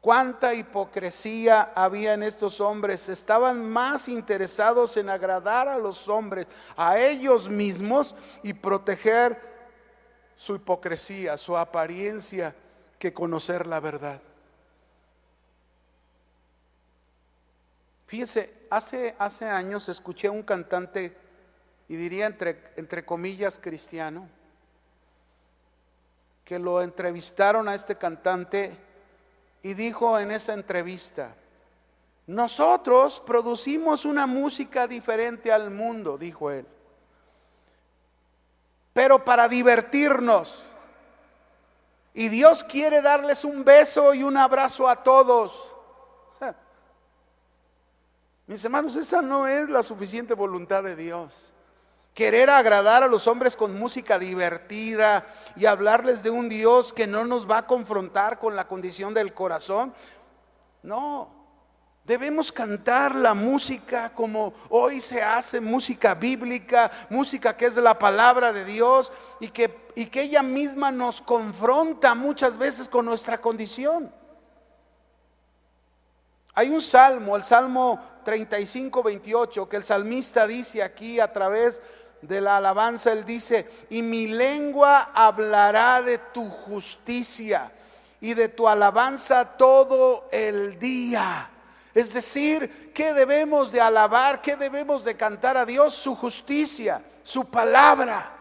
Cuánta hipocresía había en estos hombres. Estaban más interesados en agradar a los hombres, a ellos mismos y proteger su hipocresía, su apariencia, que conocer la verdad. Fíjese, hace, hace años escuché un cantante y diría entre, entre comillas cristiano, que lo entrevistaron a este cantante y dijo en esa entrevista, nosotros producimos una música diferente al mundo, dijo él, pero para divertirnos. Y Dios quiere darles un beso y un abrazo a todos. Mis hermanos, esa no es la suficiente voluntad de Dios querer agradar a los hombres con música divertida y hablarles de un Dios que no nos va a confrontar con la condición del corazón. No, debemos cantar la música como hoy se hace, música bíblica, música que es de la palabra de Dios y que, y que ella misma nos confronta muchas veces con nuestra condición. Hay un salmo, el Salmo 35, 28, que el salmista dice aquí a través de la alabanza, él dice, y mi lengua hablará de tu justicia y de tu alabanza todo el día. Es decir, ¿qué debemos de alabar? ¿Qué debemos de cantar a Dios? Su justicia, su palabra.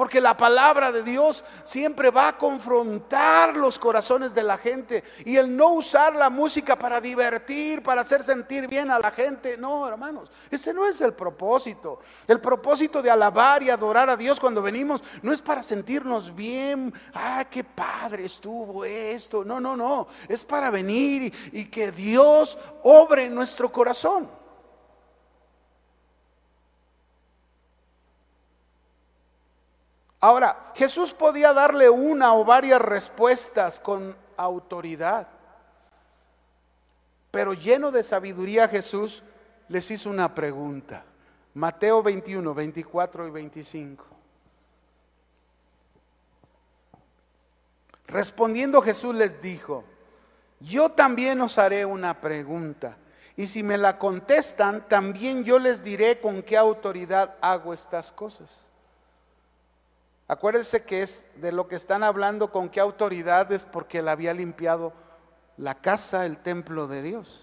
Porque la palabra de Dios siempre va a confrontar los corazones de la gente. Y el no usar la música para divertir, para hacer sentir bien a la gente. No, hermanos, ese no es el propósito. El propósito de alabar y adorar a Dios cuando venimos no es para sentirnos bien. Ah, qué padre estuvo esto. No, no, no. Es para venir y, que Dios obre en nuestro corazón. Ahora, Jesús podía darle una o varias respuestas con autoridad, pero lleno de sabiduría Jesús les hizo una pregunta. Mateo 21, 24 y 25. Respondiendo Jesús les dijo, yo también os haré una pregunta, y si me la contestan, también yo les diré con qué autoridad hago estas cosas. Acuérdense que es de lo que están hablando, con qué autoridad es porque le había limpiado la casa, el templo de Dios.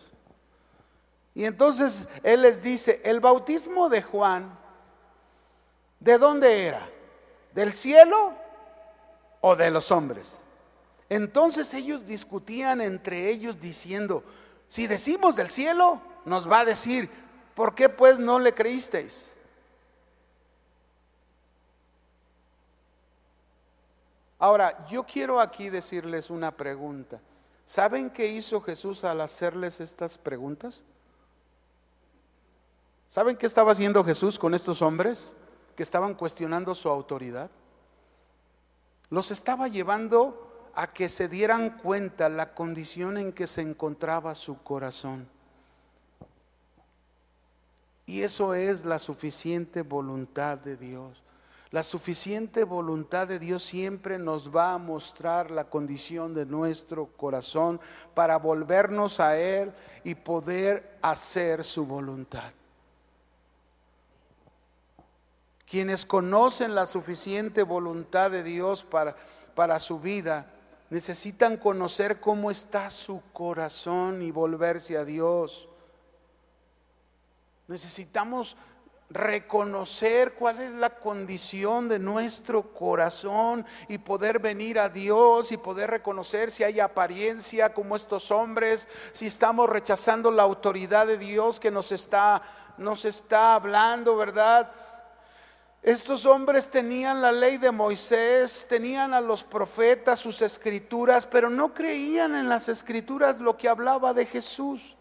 Y entonces Él les dice, el bautismo de Juan, ¿de dónde era? ¿Del cielo o de los hombres? Entonces ellos discutían entre ellos diciendo, si decimos del cielo, nos va a decir, ¿por qué pues no le creísteis? Ahora, yo quiero aquí decirles una pregunta. ¿Saben qué hizo Jesús al hacerles estas preguntas? ¿Saben qué estaba haciendo Jesús con estos hombres que estaban cuestionando su autoridad? Los estaba llevando a que se dieran cuenta la condición en que se encontraba su corazón. Y eso es la suficiente voluntad de Dios. La suficiente voluntad de Dios siempre nos va a mostrar la condición de nuestro corazón para volvernos a Él y poder hacer su voluntad. Quienes conocen la suficiente voluntad de Dios para, para su vida, necesitan conocer cómo está su corazón y volverse a Dios. Necesitamos reconocer cuál es la condición de nuestro corazón y poder venir a Dios y poder reconocer si hay apariencia como estos hombres, si estamos rechazando la autoridad de Dios que nos está nos está hablando, ¿verdad? Estos hombres tenían la ley de Moisés, tenían a los profetas, sus escrituras, pero no creían en las escrituras lo que hablaba de Jesús.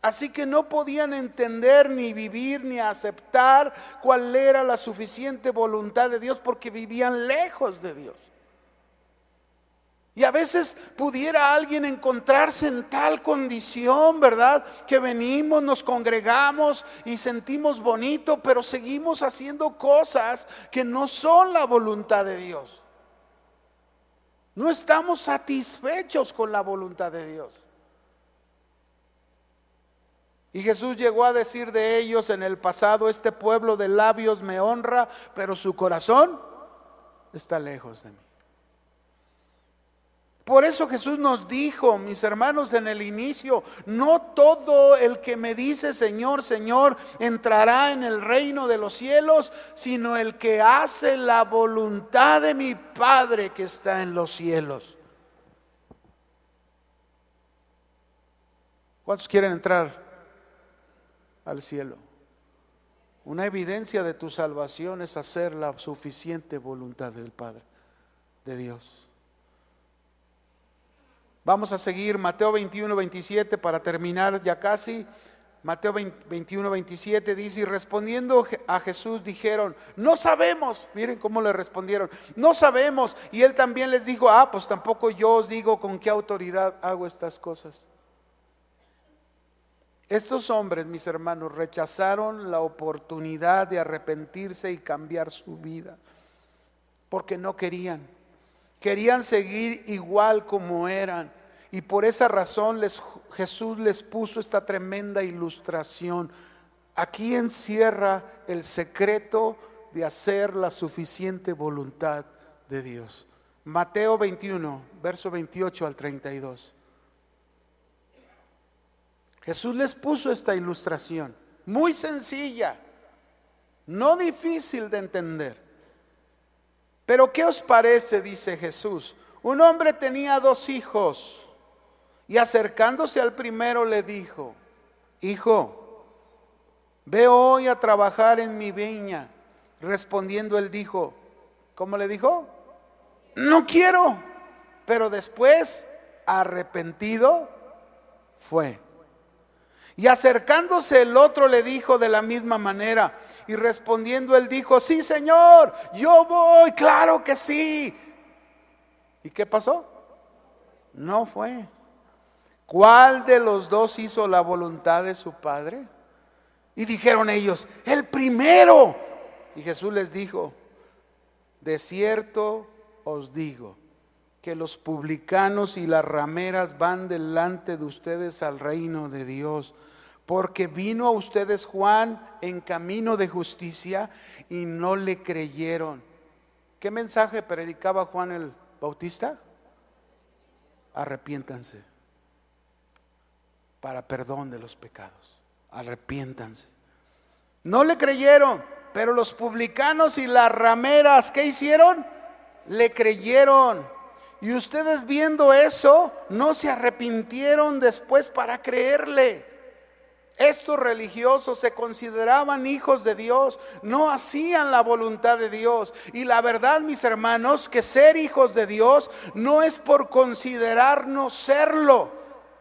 Así que no podían entender ni vivir ni aceptar cuál era la suficiente voluntad de Dios porque vivían lejos de Dios. Y a veces pudiera alguien encontrarse en tal condición, ¿verdad? Que venimos, nos congregamos y sentimos bonito, pero seguimos haciendo cosas que no son la voluntad de Dios. No estamos satisfechos con la voluntad de Dios. Y Jesús llegó a decir de ellos en el pasado, este pueblo de labios me honra, pero su corazón está lejos de mí. Por eso Jesús nos dijo, mis hermanos, en el inicio, no todo el que me dice Señor, Señor, entrará en el reino de los cielos, sino el que hace la voluntad de mi Padre que está en los cielos. ¿Cuántos quieren entrar al cielo. Una evidencia de tu salvación es hacer la suficiente voluntad del Padre, de Dios. Vamos a seguir Mateo 21, 27 para terminar ya casi. Mateo 21, 27 dice, y respondiendo a Jesús dijeron, no sabemos, miren cómo le respondieron, no sabemos. Y él también les dijo, ah, pues tampoco yo os digo con qué autoridad hago estas cosas. Estos hombres, mis hermanos, rechazaron la oportunidad de arrepentirse y cambiar su vida, porque no querían. Querían seguir igual como eran. Y por esa razón Jesús les puso esta tremenda ilustración. Aquí encierra el secreto de hacer la suficiente voluntad de Dios. Mateo 21, verso 28 al 32. Jesús les puso esta ilustración, muy sencilla, no difícil de entender. Pero ¿qué os parece? dice Jesús. Un hombre tenía dos hijos y acercándose al primero le dijo, hijo, ve hoy a trabajar en mi viña. Respondiendo él dijo, ¿cómo le dijo? No quiero. Pero después, arrepentido, fue. Y acercándose el otro le dijo de la misma manera. Y respondiendo él dijo, sí Señor, yo voy, claro que sí. ¿Y qué pasó? No fue. ¿Cuál de los dos hizo la voluntad de su padre? Y dijeron ellos, el primero. Y Jesús les dijo, de cierto os digo que los publicanos y las rameras van delante de ustedes al reino de Dios porque vino a ustedes Juan en camino de justicia y no le creyeron. ¿Qué mensaje predicaba Juan el Bautista? Arrepiéntanse. para perdón de los pecados. Arrepiéntanse. No le creyeron, pero los publicanos y las rameras, ¿qué hicieron? Le creyeron. Y ustedes viendo eso, no se arrepintieron después para creerle. Estos religiosos se consideraban hijos de Dios, no hacían la voluntad de Dios. Y la verdad, mis hermanos, que ser hijos de Dios no es por considerarnos serlo,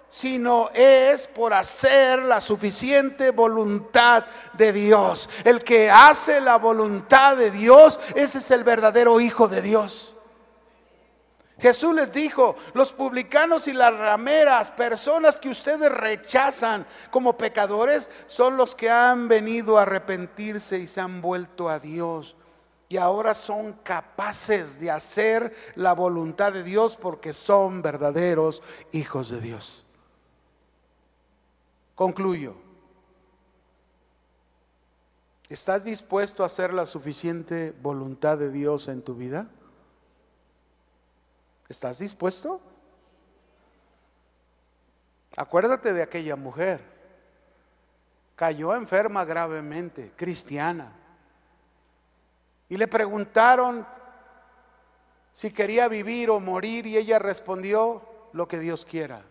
sino es por hacer la suficiente voluntad de Dios. El que hace la voluntad de Dios, ese es el verdadero hijo de Dios. Jesús les dijo, los publicanos y las rameras, personas que ustedes rechazan como pecadores, son los que han venido a arrepentirse y se han vuelto a Dios. Y ahora son capaces de hacer la voluntad de Dios porque son verdaderos hijos de Dios. Concluyo. ¿Estás dispuesto a hacer la suficiente voluntad de Dios en tu vida? ¿Estás dispuesto? Acuérdate de aquella mujer. Cayó enferma gravemente, cristiana. Y le preguntaron si quería vivir o morir y ella respondió lo que Dios quiera.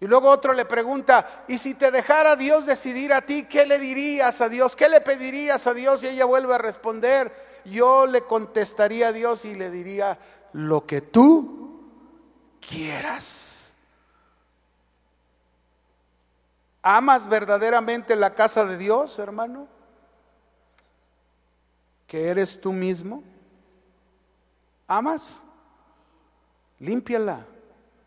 Y luego otro le pregunta, ¿y si te dejara Dios decidir a ti, qué le dirías a Dios? ¿Qué le pedirías a Dios? Y ella vuelve a responder, yo le contestaría a Dios y le diría, lo que tú quieras. ¿Amas verdaderamente la casa de Dios, hermano? ¿Que eres tú mismo? ¿Amas? Límpiala.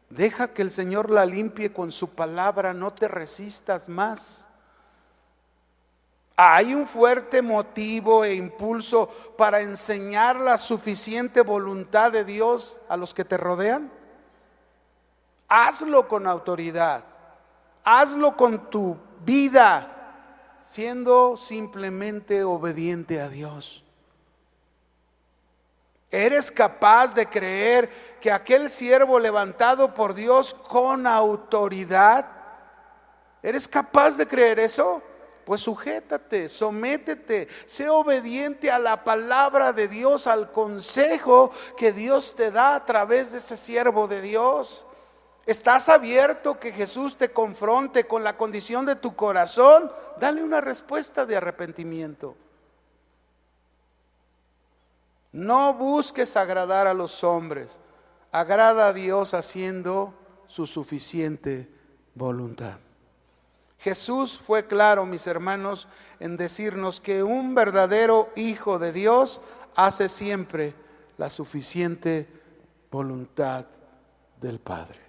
Deja que el Señor la limpie con su palabra, no te resistas más. Hay un fuerte motivo e impulso para enseñar la suficiente voluntad de Dios a los que te rodean. Hazlo con autoridad. Hazlo con tu vida, siendo simplemente obediente a Dios. ¿Eres capaz de creer que aquel siervo levantado por Dios con autoridad, ¿eres capaz de creer eso? Pues sujétate, sométete, sé obediente a la palabra de Dios, al consejo que Dios te da a través de ese siervo de Dios. ¿Estás abierto que Jesús te confronte con la condición de tu corazón? Dale una respuesta de arrepentimiento. No busques agradar a los hombres, agrada a Dios haciendo su suficiente voluntad. Jesús fue claro, mis hermanos, en decirnos que un verdadero hijo de Dios hace siempre la suficiente voluntad del Padre.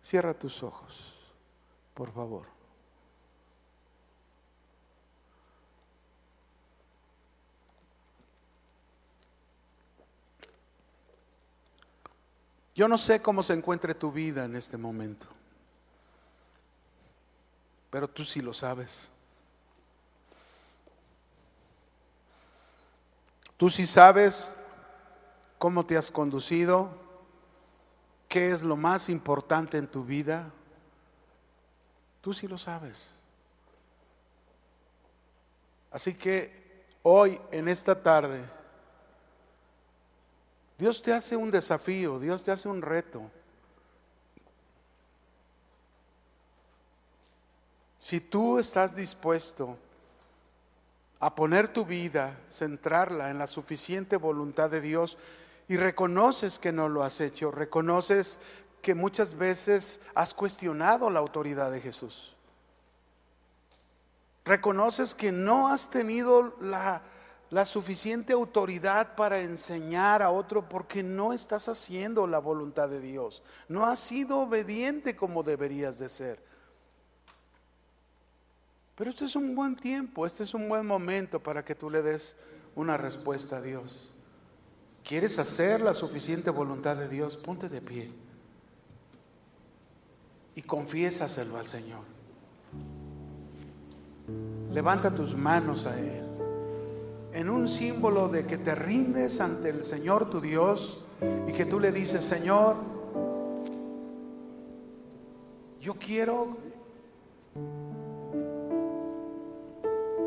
Cierra tus ojos, por favor. Yo no sé cómo se encuentre tu vida en este momento pero tú sí lo sabes. Tú sí sabes cómo te has conducido, qué es lo más importante en tu vida. Tú sí lo sabes. Así que hoy, en esta tarde, Dios te hace un desafío, Dios te hace un reto. Si tú estás dispuesto a poner tu vida, centrarla en la suficiente voluntad de Dios y reconoces que no lo has hecho, reconoces que muchas veces has cuestionado la autoridad de Jesús. Reconoces que no has tenido la, suficiente autoridad para enseñar a otro porque no estás haciendo la voluntad de Dios. No has sido obediente como deberías de ser. Pero este es un buen tiempo, este es un buen momento para que tú le des una respuesta a Dios. ¿Quieres hacer la suficiente voluntad de Dios? Ponte de pie y confiésaselo al Señor. Levanta tus manos a Él en un símbolo de que te rindes ante el Señor tu Dios y que tú le dices, Señor, yo quiero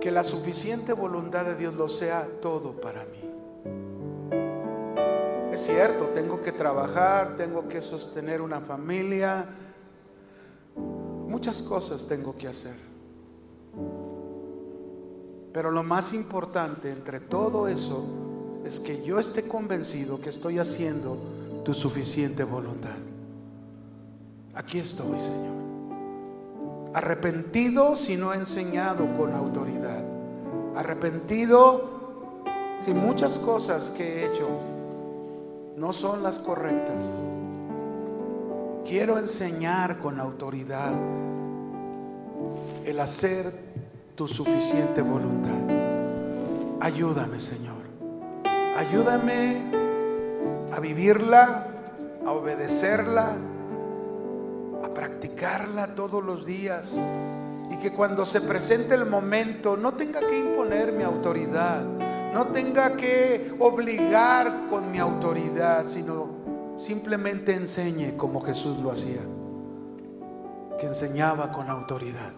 que la suficiente voluntad de Dios lo sea todo para mí. Es cierto, tengo que trabajar, tengo que sostener una familia, muchas cosas tengo que hacer. Pero lo más importante entre todo eso es que yo esté convencido que estoy haciendo tu suficiente voluntad. Aquí estoy, Señor. Arrepentido si no enseñado con autoridad. Arrepentido si muchas cosas que he hecho no son las correctas. Quiero enseñar con autoridad el hacer tu suficiente voluntad. Ayúdame, Señor. Ayúdame a vivirla, a obedecerla, practicarla todos los días. Y que cuando se presente el momento no tenga que imponer mi autoridad, no tenga que obligar con mi autoridad, sino simplemente enseñe como Jesús lo hacía, que enseñaba con autoridad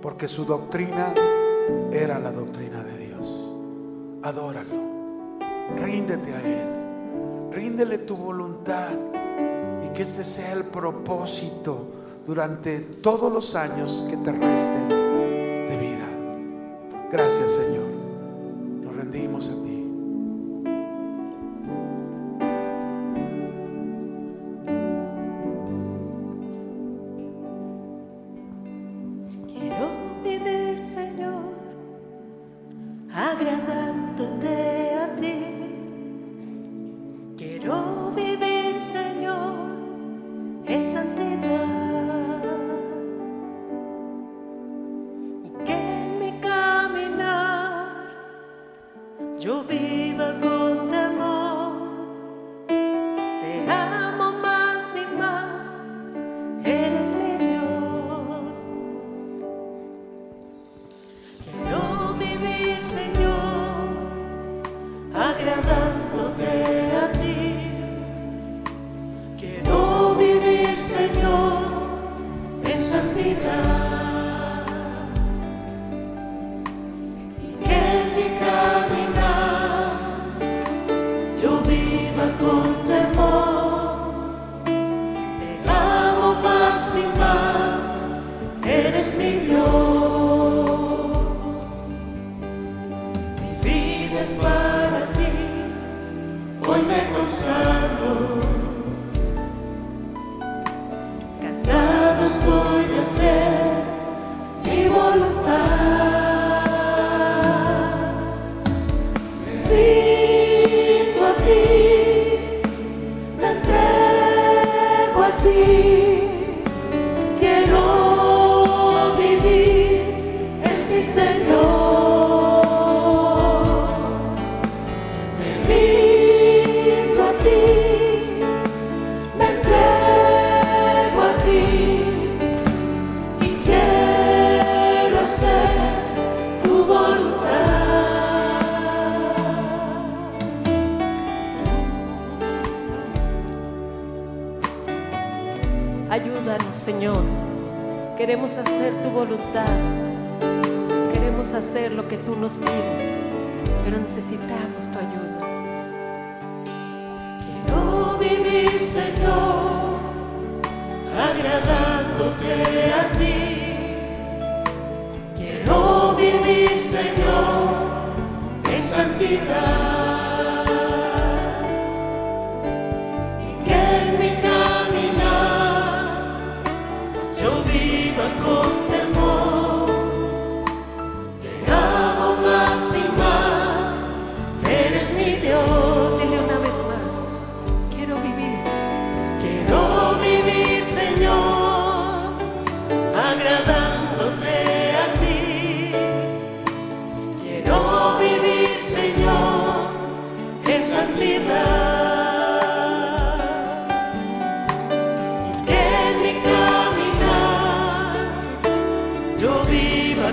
porque su doctrina era la doctrina de Dios. Adóralo, ríndete a Él, ríndele tu voluntad y que ese sea el propósito durante todos los años que te resten de vida. Gracias Señor,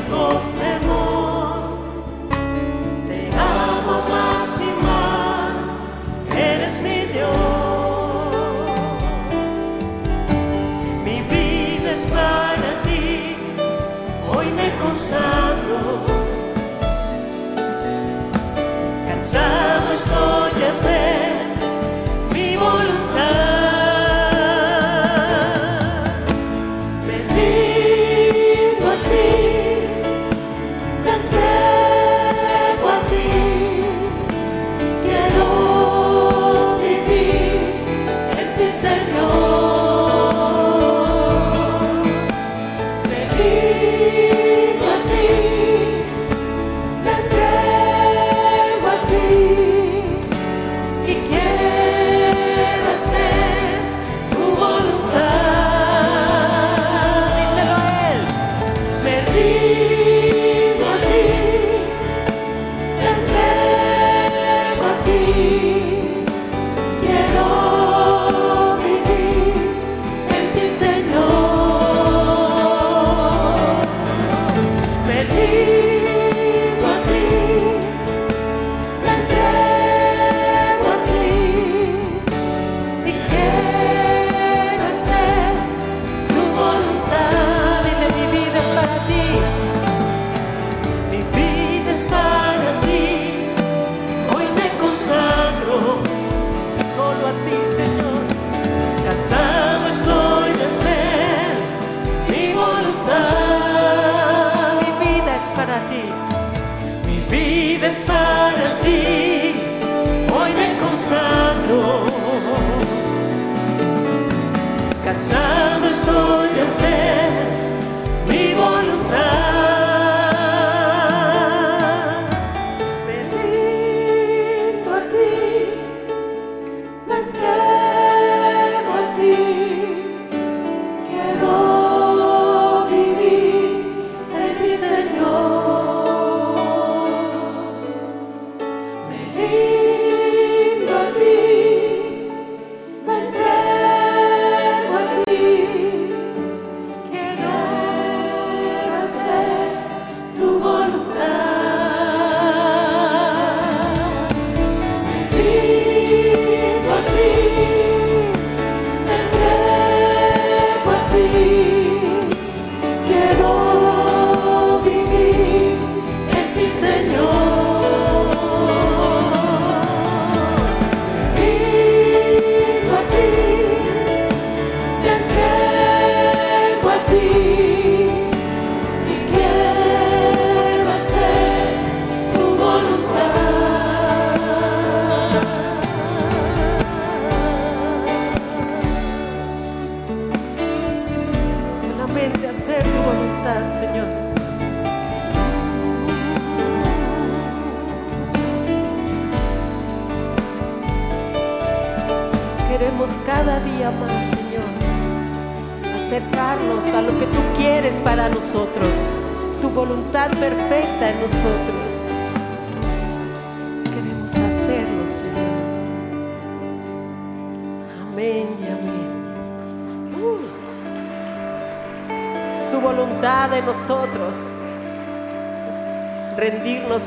con temor,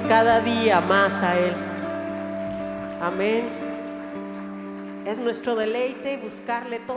cada día más a Él. Amén. Es nuestro deleite buscarle todo.